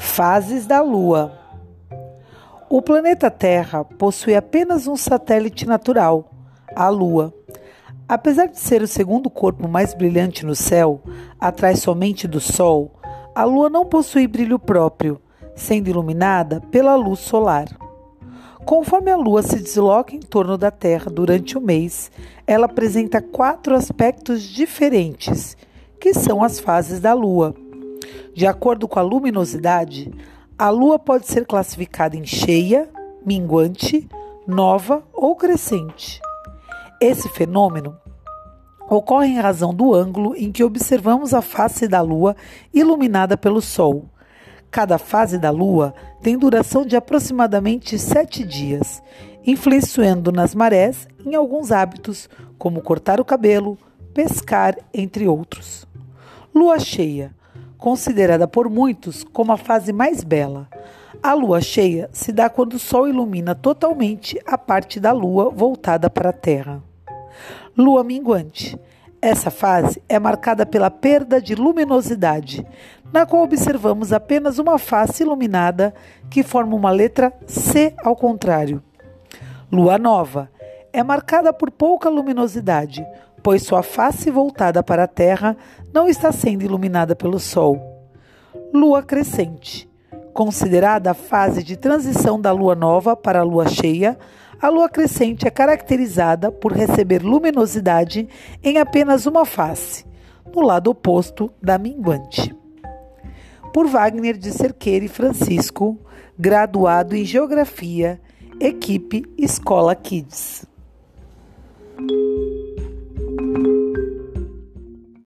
Fases da Lua. O planeta Terra possui apenas um satélite natural, a Lua. Apesar de ser o segundo corpo mais brilhante no céu, atrás somente do Sol, a Lua não possui brilho próprio, sendo iluminada pela luz solar. Conforme a Lua se desloca em torno da Terra durante o mês, ela apresenta quatro aspectos diferentes, que são as fases da Lua. De acordo com a luminosidade, a Lua pode ser classificada em cheia, minguante, nova ou crescente. Esse fenômeno ocorre em razão do ângulo em que observamos a face da Lua iluminada pelo Sol. Cada fase da Lua tem duração de aproximadamente sete dias, influenciando nas marés em alguns hábitos, como cortar o cabelo, pescar, entre outros. Lua cheia considerada por muitos como a fase mais bela. A lua cheia se dá quando o sol ilumina totalmente a parte da lua voltada para a Terra. Lua minguante. Essa fase é marcada pela perda de luminosidade, na qual observamos apenas uma face iluminada que forma uma letra C ao contrário. Lua nova é marcada por pouca luminosidade, pois sua face voltada para a Terra não está sendo iluminada pelo Sol. Lua crescente. Considerada a fase de transição da lua nova para a lua cheia, a lua crescente é caracterizada por receber luminosidade em apenas uma face, no lado oposto da minguante. Por Wagner de Cerqueira e Francisco, graduado em Geografia, equipe Escola Kids.